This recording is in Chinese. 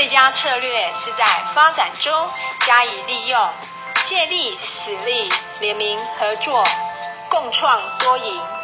最佳策略是在发展中加以利用借力使力联名合作共创多赢。